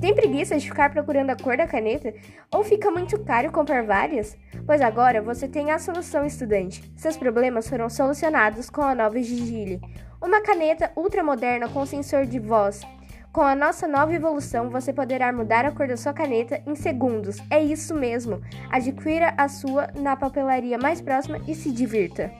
Tem preguiça de ficar procurando a cor da caneta? Ou fica muito caro comprar várias? Pois agora você tem a solução, estudante. Seus problemas foram solucionados com a nova Gigile, uma caneta ultramoderna com sensor de voz. Com a nossa nova evolução, você poderá mudar a cor da sua caneta em segundos. É isso mesmo. Adquira a sua na papelaria mais próxima e se divirta.